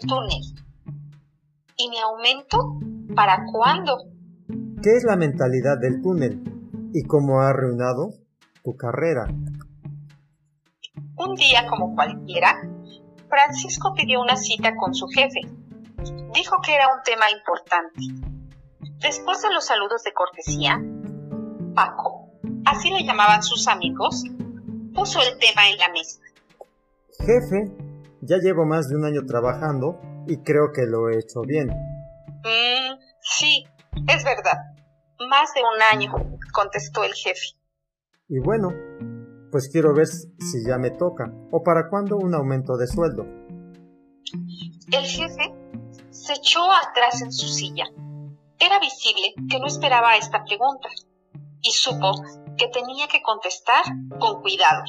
el túnel. ¿Y mi aumento? ¿Para cuándo? ¿Qué es la mentalidad del túnel y cómo ha arruinado tu carrera? Un día como cualquiera, Francisco pidió una cita con su jefe. Dijo que era un tema importante. Después de los saludos de cortesía, Paco, así le llamaban sus amigos, puso el tema en la mesa. Jefe, ya llevo más de un año trabajando y creo que lo he hecho bien. Mm, sí, es verdad. Más de un año, contestó el jefe. Y bueno, pues quiero ver si ya me toca o para cuándo un aumento de sueldo. El jefe se echó atrás en su silla. Era visible que no esperaba esta pregunta y supo que tenía que contestar con cuidado.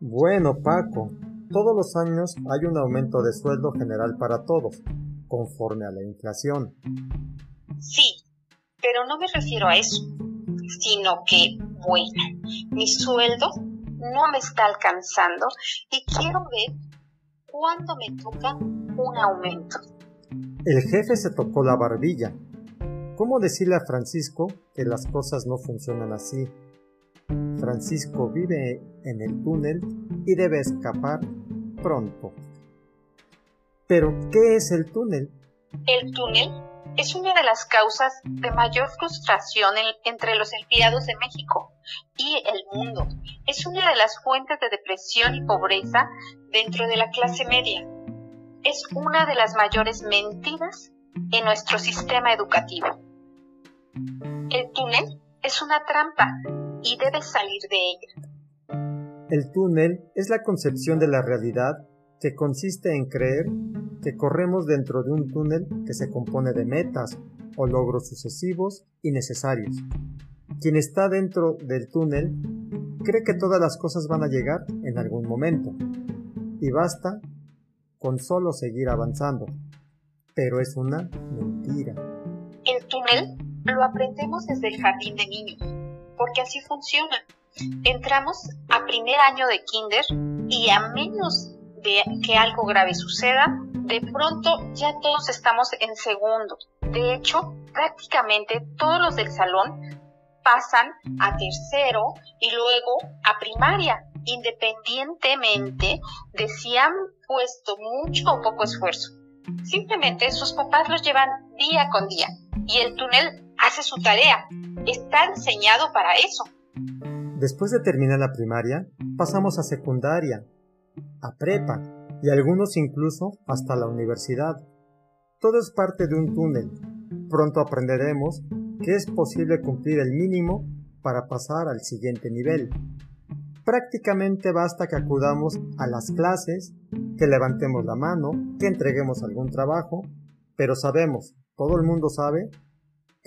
Bueno, Paco, todos los años hay un aumento de sueldo general para todos, conforme a la inflación. Sí, pero no me refiero a eso, sino que, bueno, mi sueldo no me está alcanzando y quiero ver cuándo me toca un aumento. El jefe se tocó la barbilla. ¿Cómo decirle a Francisco que las cosas no funcionan así? Francisco vive en el túnel y debe escapar pronto. Pero, ¿qué es el túnel? El túnel es una de las causas de mayor frustración entre los empleados de México y el mundo. Es una de las fuentes de depresión y pobreza dentro de la clase media. Es una de las mayores mentiras en nuestro sistema educativo. El túnel es una trampa y debes salir de ella. El túnel es la concepción de la realidad que consiste en creer que corremos dentro de un túnel que se compone de metas o logros sucesivos y necesarios. Quien está dentro del túnel cree que todas las cosas van a llegar en algún momento y basta con solo seguir avanzando. Pero es una mentira. El túnel lo aprendemos desde el jardín de niños, porque así funciona. Entramos a primer año de kinder y a menos de que algo grave suceda, de pronto ya todos estamos en segundo. De hecho, prácticamente todos los del salón pasan a tercero y luego a primaria, independientemente de si han puesto mucho o poco esfuerzo. Simplemente sus papás los llevan día con día y el túnel hace su tarea. Está diseñado para eso. Después de terminar la primaria, pasamos a secundaria, a prepa y algunos incluso hasta la universidad. Todo es parte de un túnel. Pronto aprenderemos que es posible cumplir el mínimo para pasar al siguiente nivel. Prácticamente basta que acudamos a las clases, que levantemos la mano, que entreguemos algún trabajo, pero sabemos, todo el mundo sabe,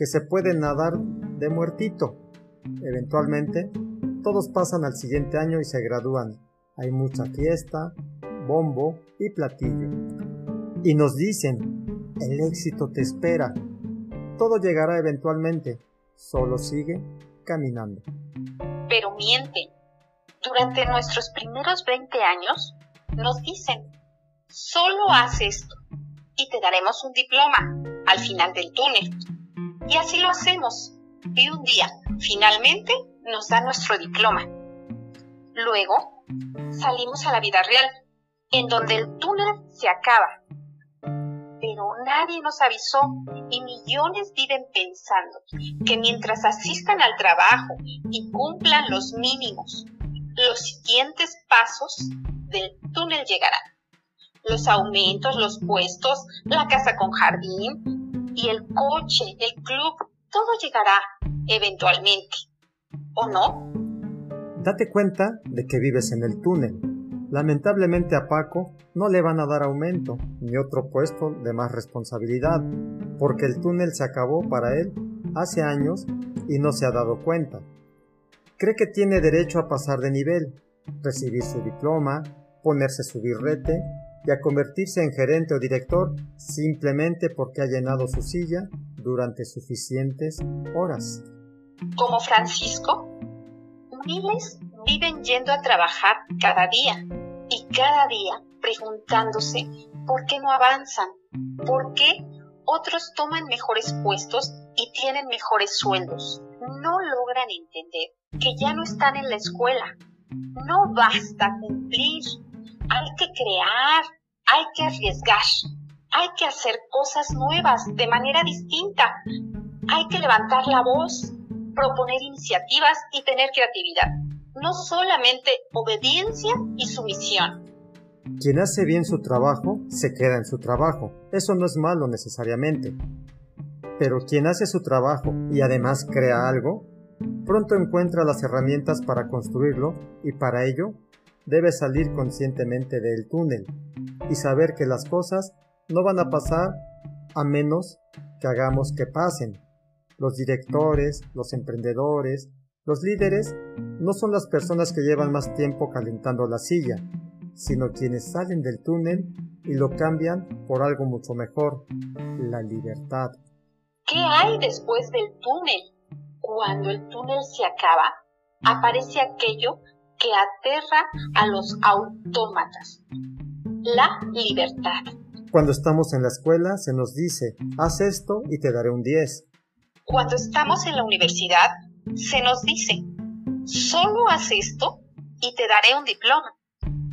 que se puede nadar de muertito. Eventualmente, todos pasan al siguiente año y se gradúan. Hay mucha fiesta, bombo y platillo. Y nos dicen, el éxito te espera. Todo llegará eventualmente, solo sigue caminando. Pero mienten. Durante nuestros primeros 20 años nos dicen, solo haz esto y te daremos un diploma al final del túnel. Y así lo hacemos. Y un día, finalmente, nos da nuestro diploma. Luego, salimos a la vida real en donde el túnel se acaba. Pero nadie nos avisó y millones viven pensando que mientras asistan al trabajo y cumplan los mínimos, los siguientes pasos del túnel llegarán. Los aumentos, los puestos, la casa con jardín y el coche, el club, todo llegará eventualmente. ¿O no? Date cuenta de que vives en el túnel Lamentablemente a Paco no le van a dar aumento ni otro puesto de más responsabilidad, porque el túnel se acabó para él hace años y no se ha dado cuenta. Cree que tiene derecho a pasar de nivel, recibir su diploma, ponerse su birrete y a convertirse en gerente o director simplemente porque ha llenado su silla durante suficientes horas. Como Francisco, miles viven yendo a trabajar cada día y cada día preguntándose por qué no avanzan, por qué otros toman mejores puestos y tienen mejores sueldos. No logran entender que ya no están en la escuela. No basta cumplir. Hay que crear, hay que arriesgar, hay que hacer cosas nuevas de manera distinta. Hay que levantar la voz, proponer iniciativas y tener creatividad. No solamente obediencia y sumisión. Quien hace bien su trabajo se queda en su trabajo. Eso no es malo necesariamente. Pero quien hace su trabajo y además crea algo, pronto encuentra las herramientas para construirlo y para ello debe salir conscientemente del túnel y saber que las cosas no van a pasar a menos que hagamos que pasen. Los directores, los emprendedores, los líderes no son las personas que llevan más tiempo calentando la silla, sino quienes salen del túnel y lo cambian por algo mucho mejor, la libertad. ¿Qué hay después del túnel? Cuando el túnel se acaba, aparece aquello que aterra a los autómatas, la libertad. Cuando estamos en la escuela se nos dice, haz esto y te daré un 10. Cuando estamos en la universidad se nos dice, solo haz esto y te daré un diploma.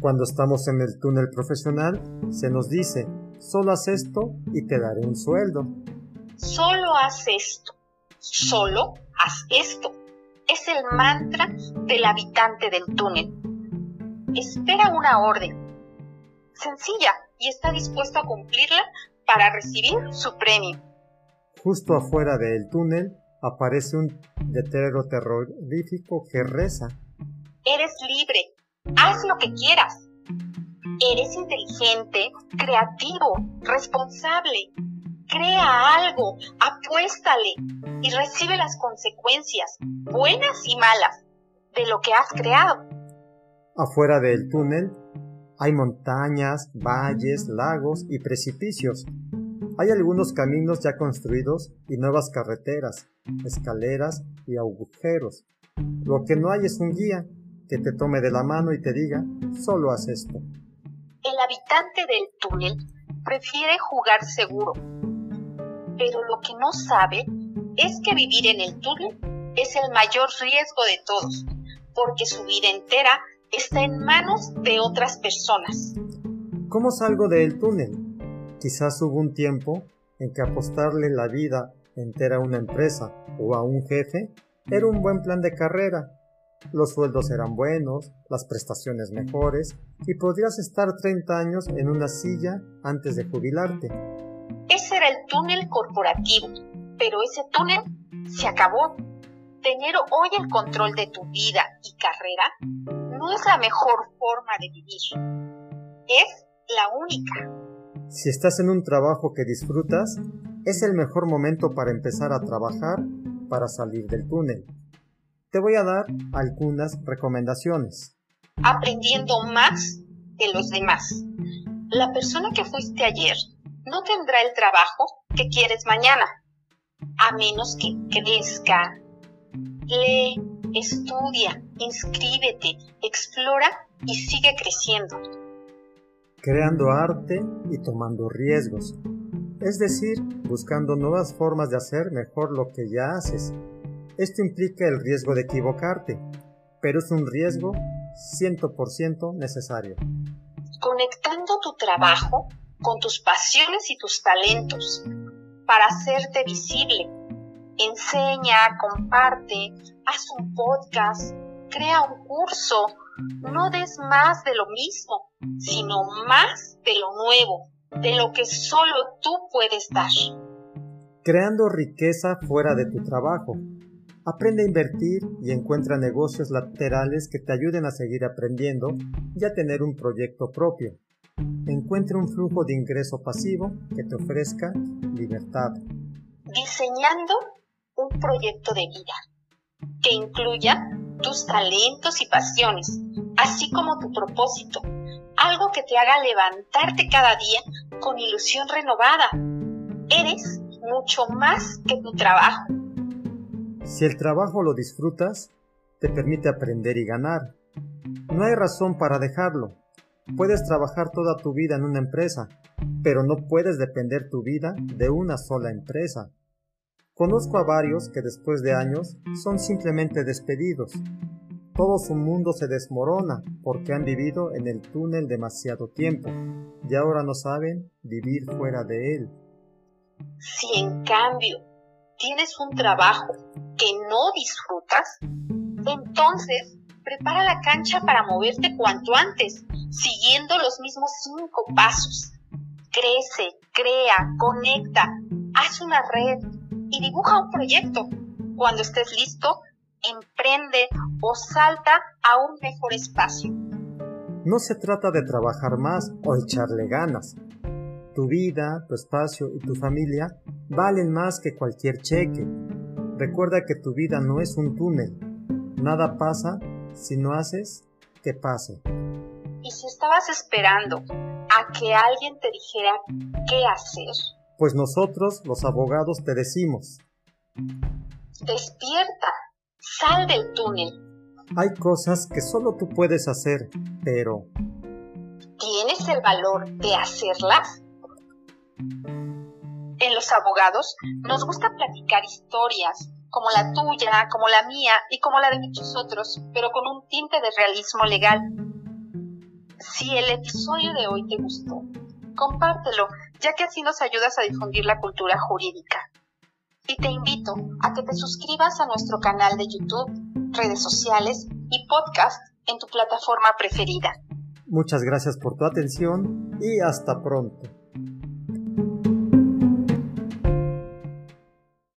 Cuando estamos en el túnel profesional, se nos dice, solo haz esto y te daré un sueldo. Solo haz esto, solo haz esto. Es el mantra del habitante del túnel. Espera una orden. Sencilla y está dispuesto a cumplirla para recibir su premio. Justo afuera del túnel aparece un letrero terrorífico que reza. Eres libre, Haz lo que quieras. Eres inteligente, creativo, responsable. Crea algo, apuéstale y recibe las consecuencias, buenas y malas, de lo que has creado. Afuera del túnel hay montañas, valles, lagos y precipicios. Hay algunos caminos ya construidos y nuevas carreteras, escaleras y agujeros. Lo que no hay es un guía, que te tome de la mano y te diga, solo haz esto. El habitante del túnel prefiere jugar seguro, pero lo que no sabe es que vivir en el túnel es el mayor riesgo de todos, porque su vida entera está en manos de otras personas. ¿Cómo salgo del túnel? Quizás hubo un tiempo en que apostarle la vida entera a una empresa o a un jefe era un buen plan de carrera los sueldos eran buenos, las prestaciones mejores y podrías estar 30 años en una silla antes de jubilarte. Ese era el túnel corporativo, pero ese túnel se acabó. Tener hoy el control de tu vida y carrera no es la mejor forma de vivir. Es la única. Si estás en un trabajo que disfrutas, es el mejor momento para empezar a trabajar para salir del túnel te voy a dar algunas recomendaciones. Aprendiendo más de los demás. La persona que fuiste ayer no tendrá el trabajo que quieres mañana, a menos que crezca. Lee, estudia, inscríbete, explora y sigue creciendo. Creando arte y tomando riesgos. Es decir, buscando nuevas formas de hacer mejor lo que ya haces esto implica el riesgo de equivocarte, pero es un riesgo 100% necesario. Conectando tu trabajo con tus pasiones y tus talentos para hacerte visible. Enseña, comparte, haz un podcast, crea un curso. No des más de lo mismo, sino más de lo nuevo, de lo que solo tú puedes dar. Creando riqueza fuera de tu trabajo Aprende a invertir y encuentra negocios laterales que te ayuden a seguir aprendiendo y a tener un proyecto propio. Encuentra un flujo de ingreso pasivo que te ofrezca libertad. Diseñando un proyecto de vida que incluya tus talentos y pasiones, así como tu propósito, algo que te haga levantarte cada día con ilusión renovada. Eres mucho más que tu trabajo si el trabajo lo disfrutas, te permite aprender y ganar. No hay razón para dejarlo. Puedes trabajar toda tu vida en una empresa, pero no puedes depender tu vida de una sola empresa. Conozco a varios que después de años son simplemente despedidos. Todo su mundo se desmorona porque han vivido en el túnel demasiado tiempo y ahora no saben vivir fuera de él. Si en cambio tienes un trabajo que no disfrutas, entonces prepara la cancha para moverte cuanto antes, siguiendo los mismos cinco pasos. Crece, crea, conecta, haz una red, y dibuja un proyecto. Cuando estés listo, emprende o salta a un mejor espacio. No se trata de trabajar más o echarle ganas. Tu vida, tu espacio y tu familia valen más que cualquier cheque. Recuerda que tu vida no es un túnel. Nada pasa si no haces que pase. Y si estabas esperando a que alguien te dijera qué hacer, pues nosotros, los abogados, te decimos. Despierta, sal del túnel. Hay cosas que solo tú puedes hacer, pero... ¿Tienes el valor de hacerlas? En los abogados nos gusta platicar historias, como la tuya, como la mía y como la de muchos otros, pero con un tinte de realismo legal. Si el episodio de hoy te gustó, compártelo ya que así nos ayudas a difundir la cultura jurídica. Y te invito a que te suscribas a nuestro canal de YouTube, redes sociales y podcast en tu plataforma preferida. Muchas gracias por tu atención y hasta pronto.